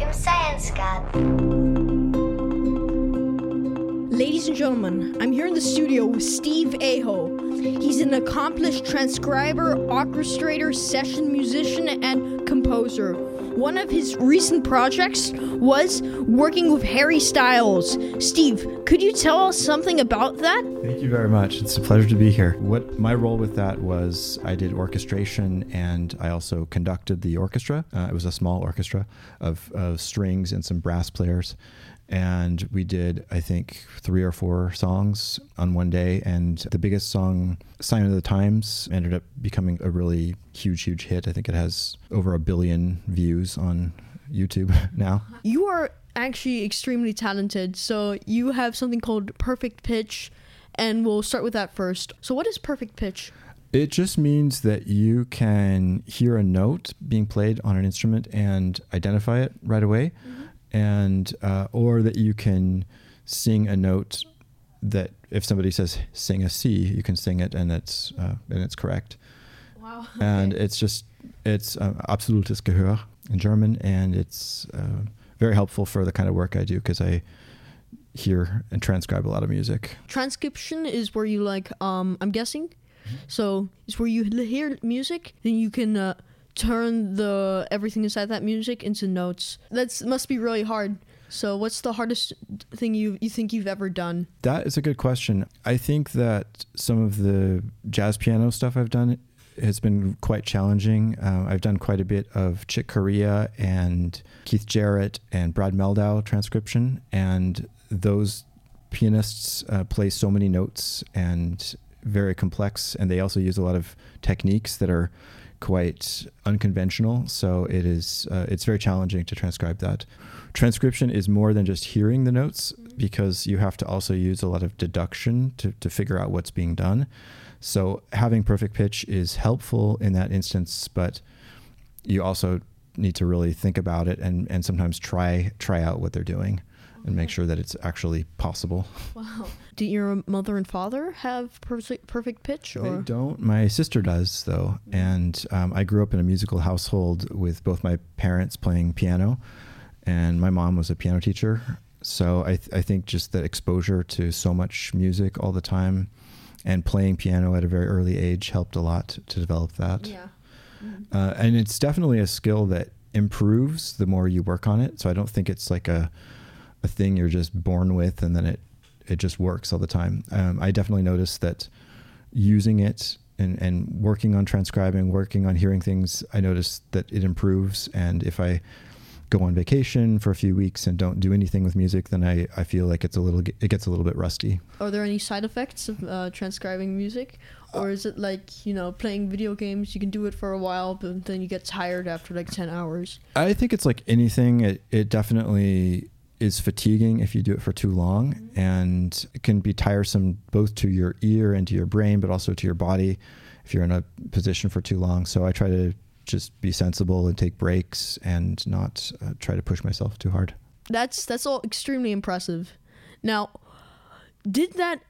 im. Ladies and gentlemen, I'm here in the studio with Steve Aho. He's an accomplished transcriber, orchestrator, session musician, and composer. One of his recent projects was working with Harry Styles. Steve, could you tell us something about that? Thank you very much. It's a pleasure to be here. What my role with that was I did orchestration and I also conducted the orchestra. Uh, it was a small orchestra of, of strings and some brass players and we did i think three or four songs on one day. And the biggest song sign of the times ended up becoming a really huge huge hit. I think it has over a billion views on youtube now. You are actually extremely talented, so you have something called perfect pitch, and we'll start with that first. So, what is perfect pitch? It just means that you can hear a note being played on an instrument and identify it right away, and uh, or that you can sing a note that if somebody says sing a C, you can sing it and it's uh, and it's correct. Wow. And it's just it's uh, absolutes Gehör in German, and it's uh, very helpful for the kind of work I do because I hear and transcribe a lot of music. transcription is where you like um i'm guessing so it's where you hear music then you can uh, turn the everything inside that music into notes That must be really hard so what's the hardest thing you you think you've ever done That is a good question. I think that some of the jazz piano stuff I've done has been quite challenging. Uh, I've done quite a bit of Chick Corea and Keith Jarrett and Brad Mehldau transcription, and those pianists uh, play so many notes and very complex, and they also use a lot of techniques that are quite unconventional. So it is uh, it's very challenging to transcribe that. Transcription is more than just hearing the notes because you have to also use a lot of deduction to, to figure out what's being done. So having perfect pitch is helpful in that instance, but you also need to really think about it and, and sometimes try try out what they're doing and make sure that it's actually possible. wow do your mother and father have perfect perfect pitch They or don't. My sister does, though. And um, I grew up in a musical household with both my parents playing piano, and my mom was a piano teacher. So I, th- I think just the exposure to so much music all the time and playing piano at a very early age helped a lot to develop that. yeah Uh, and it's definitely a skill that improves the more you work on it. So I don't think it's like a, a thing you're just born with and then it, it just works all the time. Um, I definitely noticed that using it and, and working on transcribing, working on hearing things, I noticed that it improves. And if I go on vacation for a few weeks and don't do anything with music, then I, I feel like it's a little, it gets a little bit rusty. are there any side effects of uh, transcribing music or is it like you know playing video games you can do it for a while but then you get tired after like 10 hours I think it's like anything. It, it definitely is fatiguing if you do it for too long, and it can be tiresome both to your ear and to your brain, but also to your body if you're in a position for too long. So I try to just be sensible and take breaks and not uh, try to push myself too hard. that's that's all extremely impressive. Now, did that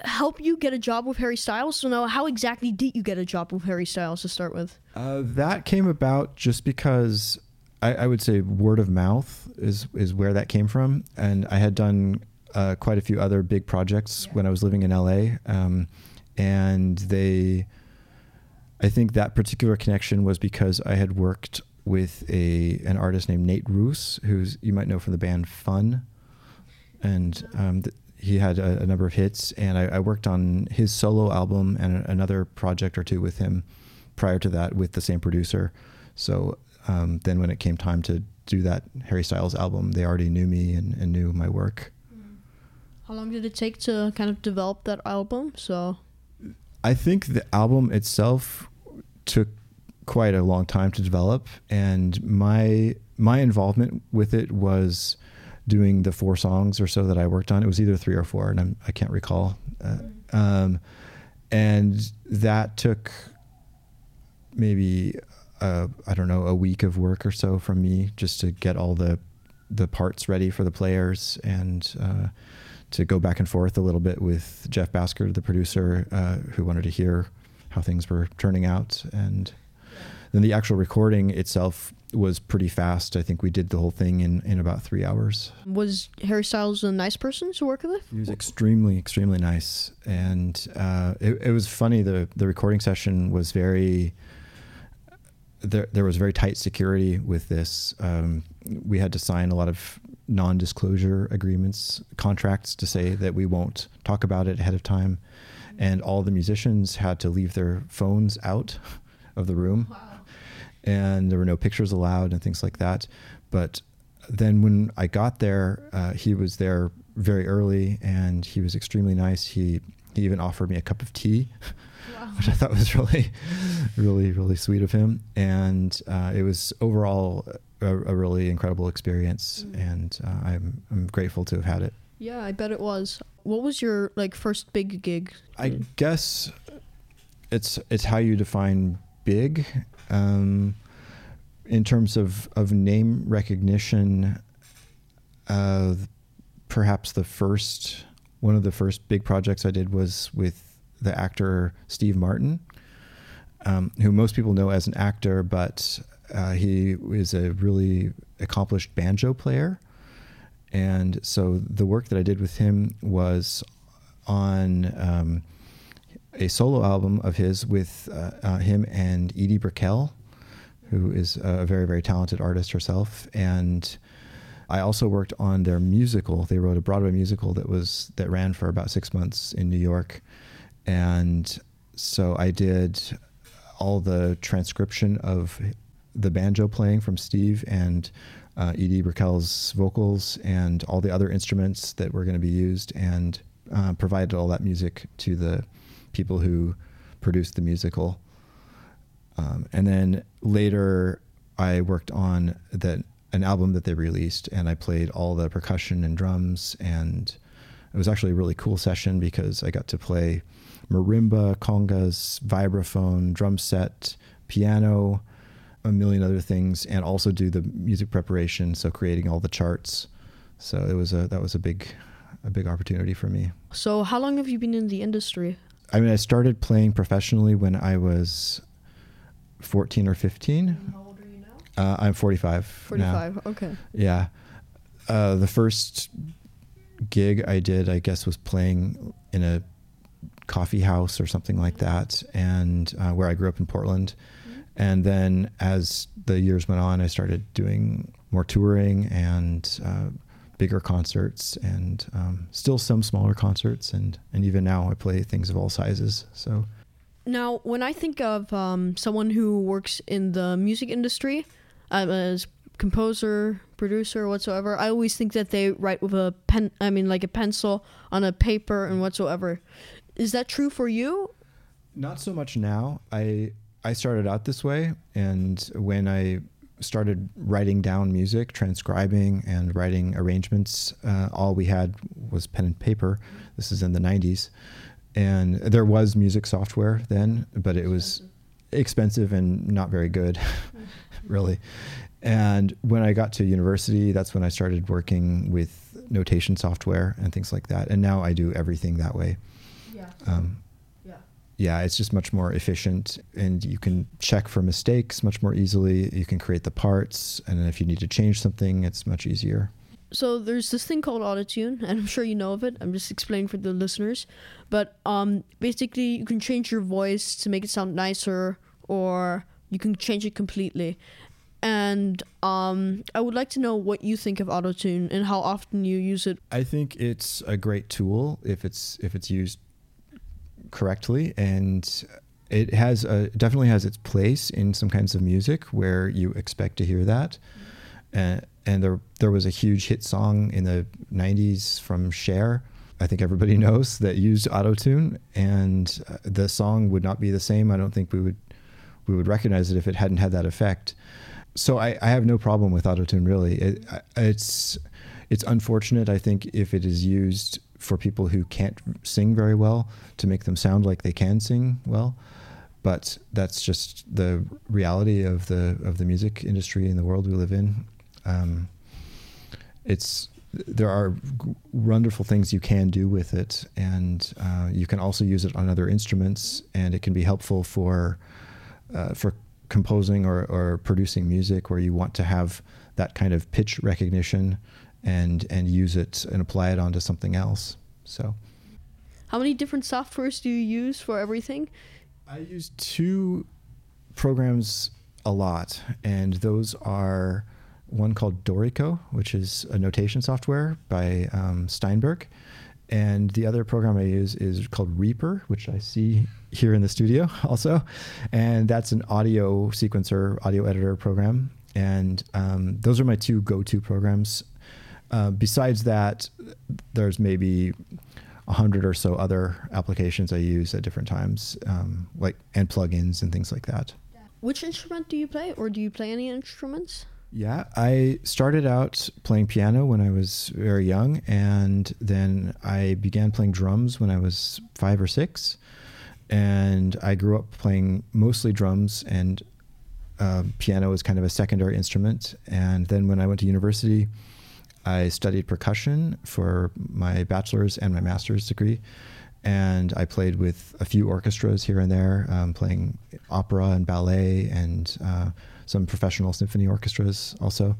help you get a job with Harry Styles? So now, how exactly did you get a job with Harry Styles to start with? Uh, that came about just because I, I would say word of mouth is is where that came from, and I had done uh, quite a few other big projects when I was living in LA, um, and they, I think that particular connection was because I had worked with a an artist named Nate Ruess, who's you might know from the band Fun, and um, th- he had a, a number of hits, and I, I worked on his solo album and a- another project or two with him prior to that with the same producer. So um, then when it came time to do that Harry Styles album, they already knew me and, and knew my work. How long did it take to kind of develop that album? So I think the album itself took quite a long time to develop, and my my involvement with it was doing the four songs or so that I worked on. It was either three or four, and I'm, I can't recall. Uh, um, and that took maybe uh, I don't know a week of work or so from me just to get all the the parts ready for the players and uh, to go back and forth a little bit with Jeff Bhasker, the producer, uh, who wanted to hear how things were turning out. And Then the actual recording itself was pretty fast. I think we did the whole thing in, in about three hours. Was Harry Styles a nice person to work with? He was extremely, extremely nice, and uh, it, it was funny. the The recording session was very. There, there was very tight security with this. Um, we had to sign a lot of non-disclosure agreements, contracts to say that we won't talk about it ahead of time, and all the musicians had to leave their phones out of the room. Wow and there were no pictures allowed and things like that. But then when I got there, uh, he was there very early and he was extremely nice. He he even offered me a cup of tea, wow. which I thought was really, really, really sweet of him. And uh, it was overall a, a, really incredible experience, mm. and uh, I'm I'm grateful to have had it. Yeah, I bet it was. What was your like first big gig? I guess it's it's how you define big. Um, in terms of, of name recognition, uh, perhaps the first one of the first big projects I did was with the actor Steve Martin, um, who most people know as an actor, but uh, he is a really accomplished banjo player. And so the work that I did with him was on um, a solo album of his with uh, uh, him and Edie Brickell, who is a very, very talented artist herself. And I also worked on their musical. They wrote a Broadway musical that was that ran for about six months in New York, and so I did all the transcription of the banjo playing from Steve and uh, Edie Brickell's vocals and all the other instruments that were going to be used, and uh, provided all that music to the people who produced the musical. Um, and then later, I worked on that an album that they released, and I played all the percussion and drums, and it was actually a really cool session because I got to play marimba, congas, vibraphone, drum set, piano, a million other things, and also do the music preparation, so creating all the charts. So it was a that was a big a big opportunity for me. So how long have you been in the industry? I mean, I started playing professionally when I was 14 or 15. how old are you now? Uh, I'm 45. 45, now. okay. Yeah. Uh, the first gig I did, I guess, was playing in a coffee house or something like that, and uh, where I grew up in Portland. Mm-hmm. And then as the years went on, I started doing more touring and uh, bigger concerts, and um, still some smaller concerts, and and even now I play things of all sizes. So now, when I think of um, someone who works in the music industry um, as composer, producer, whatsoever, I always think that they write with a pen. I mean, like a pencil on a paper and whatsoever. Is that true for you? Not so much now. I I started out this way, and when I started writing down music, transcribing, and writing arrangements, uh, all we had was pen and paper. This is in the '90s and there was music software then, but it was expensive and not very good, really. And when I got to university, that's when I started working with notation software and things like that. And now I do everything that way. Yeah. Um, yeah. Yeah, it's just much more efficient, and you can check for mistakes much more easily. You can create the parts, and if you need to change something, it's much easier so there's this thing called autotune, and I'm sure you know of it. I'm just explaining for the listeners. But um, basically, you can change your voice to make it sound nicer, or you can change it completely. And um, I would like to know what you think of autotune and how often you use it. I think it's a great tool if it's if it's used correctly, and it has a, definitely has its place in some kinds of music where you expect to hear that. And there there was a huge hit song in the 90s from Cher. I think everybody knows that used autotune and uh, the song would not be the same. I don't think we would we would recognize it if it hadn't had that effect. So I, I have no problem with autotune really. It, it's it's unfortunate I think if it is used for people who can't sing very well to make them sound like they can sing well. But that's just the reality of the of the music industry in the world we live in. Um, it's there are wonderful things you can do with it, and uh, you can also use it on other instruments, and it can be helpful for uh, for composing or, or producing music where you want to have that kind of pitch recognition and and use it and apply it onto something else. So How many different softwares do you use for everything? I use two programs a lot, and those are one called Dorico, which is a notation software by um, Steinberg, and the other program I use is called Reaper, which I see here in the studio also, and that's an audio sequencer, audio editor program, and um, those are my two go-to programs. Uh, besides that, there's maybe a hundred or so other applications I use at different times, um, like and plugins and things like that. Which instrument do you play, or do you play any instruments? Yeah, I started out playing piano when I was very young, and then I began playing drums when I was five or six. And I grew up playing mostly drums, and uh, piano was kind of a secondary instrument. And then when I went to university, I studied percussion for my bachelor's and my master's degree. And I played with a few orchestras here and there, um, playing opera and ballet and uh, some professional symphony orchestras also.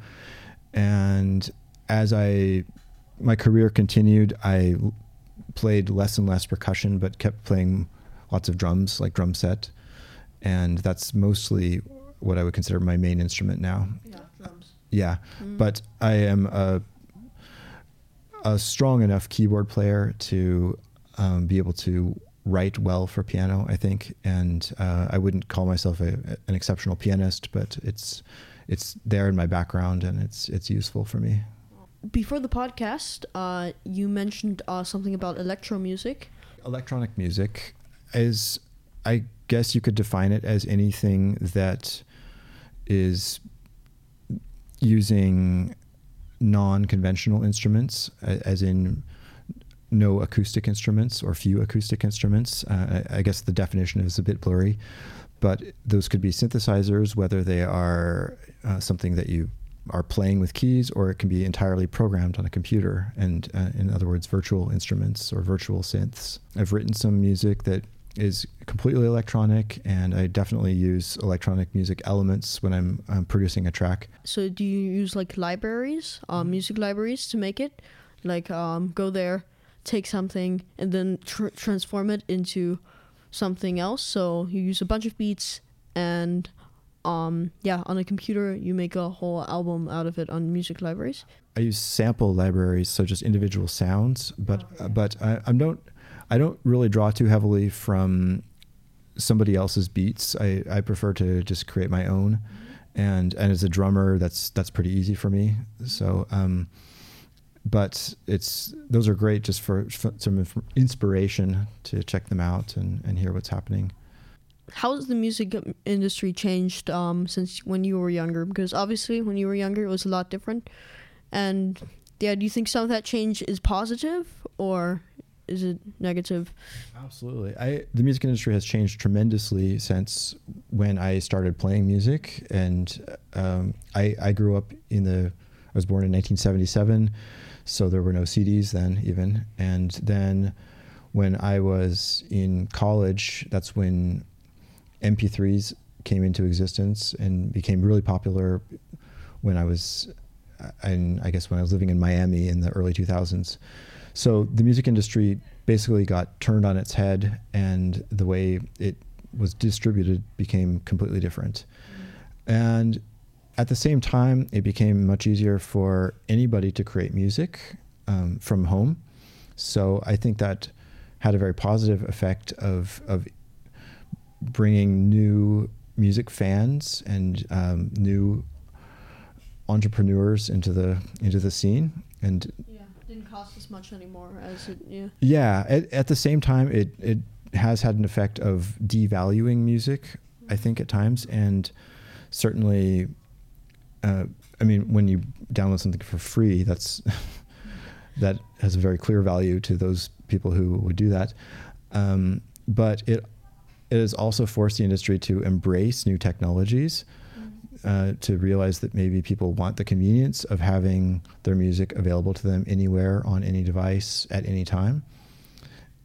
And as I, my career continued, I played less and less percussion, but kept playing lots of drums, like drum set. And that's mostly what I would consider my main instrument now. Yeah, drums. Yeah, but I am a a strong enough keyboard player to um, be able to write well for piano. I think, and uh, I wouldn't call myself a, an exceptional pianist, but it's it's there in my background and it's it's useful for me. Before the podcast, uh, you mentioned uh, something about electro music. Electronic music is, I guess you could define it as anything that is using non-conventional instruments, as in no acoustic instruments or few acoustic instruments. Uh, I guess the definition is a bit blurry, but those could be synthesizers, whether they are uh, something that you are playing with keys, or it can be entirely programmed on a computer. And uh, in other words, virtual instruments or virtual synths. I've written some music that is completely electronic, and I definitely use electronic music elements when I'm, I'm producing a track. So do you use like libraries, uh, music libraries to make it? Like um, go there, take something, and then tr- transform it into something else. So you use a bunch of beats, and um, yeah, on a computer you make a whole album out of it on music libraries. I use sample libraries, so just individual sounds, but uh, but I, I don't I don't really draw too heavily from somebody else's beats. I, I prefer to just create my own, and and as a drummer, that's that's pretty easy for me. So, um, but it's those are great just for, for some inspiration to check them out and and hear what's happening. How has the music industry changed um, since when you were younger? Because obviously, when you were younger, it was a lot different. And yeah, do you think some of that change is positive or is it negative? Absolutely. I the music industry has changed tremendously since when I started playing music, and um, I I grew up in the I was born in 1977, so there were no CDs then even, and then when I was in college, that's when MP3s came into existence and became really popular when I was, and I guess when I was living in Miami in the early 2000s. So the music industry basically got turned on its head, and the way it was distributed became completely different. And at the same time, it became much easier for anybody to create music um, from home. So I think that had a very positive effect of of bringing new music fans and um, new entrepreneurs into the into the scene and Yeah, cost as much anymore as it. Yeah. yeah at, at the same time it it has had an effect of devaluing music i think at times and certainly uh, i mean when you download something for free that's that has a very clear value to those people who would do that um, but it it has also forced the industry to embrace new technologies uh, to realize that maybe people want the convenience of having their music available to them anywhere on any device at any time.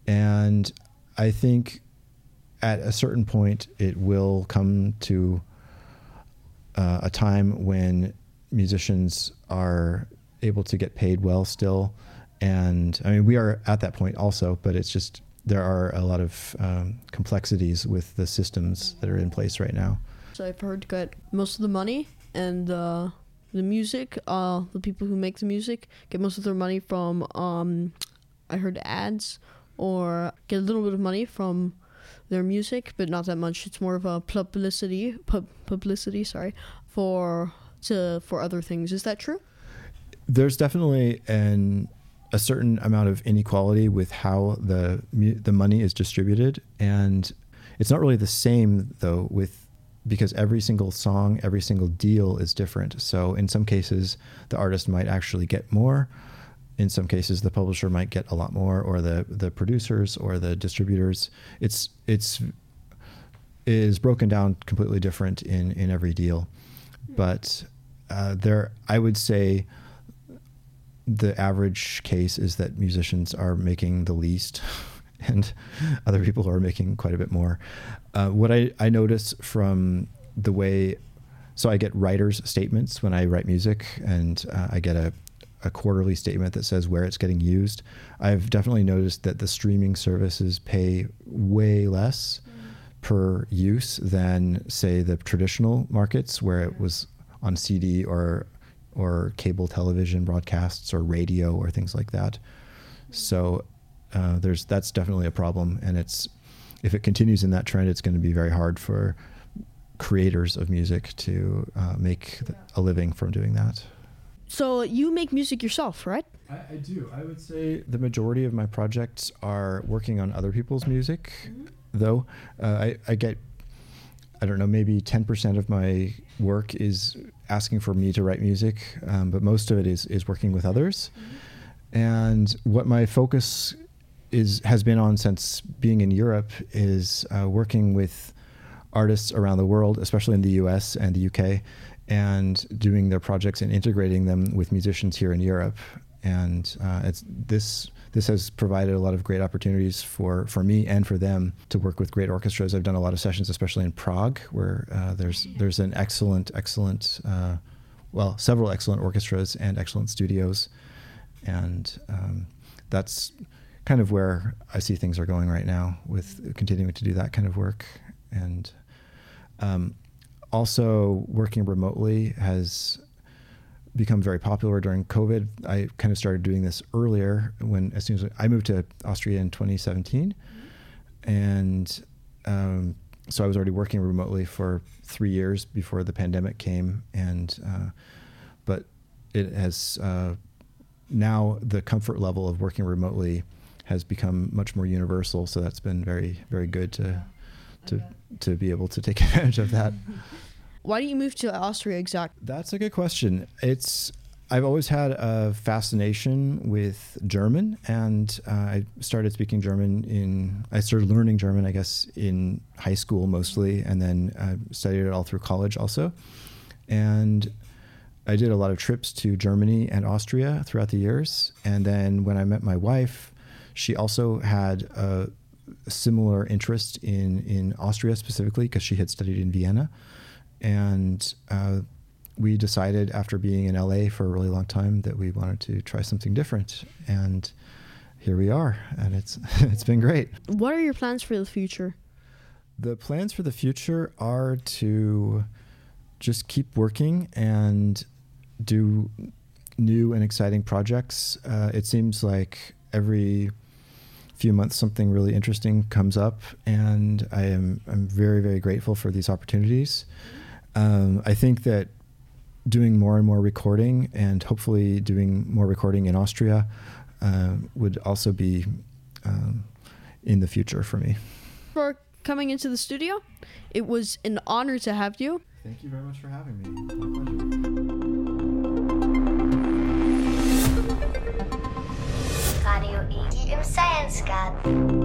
And I think at a certain point it will come to uh, a time when musicians are able to get paid well still. And I mean, we are at that point also, but it's just there are a lot of um, complexities with the systems that are in place right now. I've heard get most of the money and uh, the music. Uh, the people who make the music get most of their money from. Um, I heard ads or get a little bit of money from their music, but not that much. It's more of a publicity, pub, publicity, sorry, for to for other things. Is that true? There's definitely an a certain amount of inequality with how the the money is distributed, and it's not really the same though with because every single song, every single deal is different. So in some cases, the artist might actually get more. In some cases, the publisher might get a lot more, or the the producers or the distributors. It's it's is broken down completely different in in every deal, but uh, there I would say the average case is that musicians are making the least and other people who are making quite a bit more. Uh, what I, I notice from the way, so I get writers' statements when I write music, and uh, I get a, a quarterly statement that says where it's getting used. I've definitely noticed that the streaming services pay way less mm. per use than, say, the traditional markets where it was on CD or or cable television broadcasts or radio or things like that. So uh, there's that's definitely a problem, and it's if it continues in that trend, it's going to be very hard for creators of music to uh, make a living from doing that. So you make music yourself, right? I, I, do. I would say the majority of my projects are working on other people's music, mm-hmm. though. Uh, I, I get I don't know, maybe 10% of my work is asking for me to write music, um, but most of it is, is working with others. Mm-hmm. And what my focus is has been on since being in Europe is uh, working with artists around the world, especially in the US and the UK, and doing their projects and integrating them with musicians here in Europe. And uh, it's this this has provided a lot of great opportunities for, for me and for them to work with great orchestras. I've done a lot of sessions, especially in Prague, where uh, there's there's an excellent, excellent, uh, well, several excellent orchestras and excellent studios, and um, that's kind of where I see things are going right now with continuing to do that kind of work, and um, also working remotely has become very popular during COVID. I kind of started doing this earlier when, as soon as I moved to Austria in 2017, mm-hmm. and um, so I was already working remotely for three years before the pandemic came, and uh, but it has uh, now the comfort level of working remotely has become much more universal. So that's been very very good to to to be able to take advantage of that. Why did you move to Austria exactly? That's a good question. It's I've always had a fascination with German, and uh, I started speaking German in. I started learning German, I guess, in high school mostly, and then uh, studied it all through college also. And I did a lot of trips to Germany and Austria throughout the years. And then when I met my wife, she also had a similar interest in in Austria specifically because she had studied in Vienna and uh, we decided after being in LA for a really long time that we wanted to try something different, and here we are, and it's it's been great. What are your plans for the future? The plans for the future are to just keep working and do new and exciting projects. Uh, it seems like every few months something really interesting comes up, and I am I'm very very grateful for these opportunities. Um, I think that doing more and more recording and hopefully doing more recording in Austria uh, would also be um, in the future for me. For coming into the studio, it was an honor to have you. Thank you very much for having me. My pleasure. William Science Garden.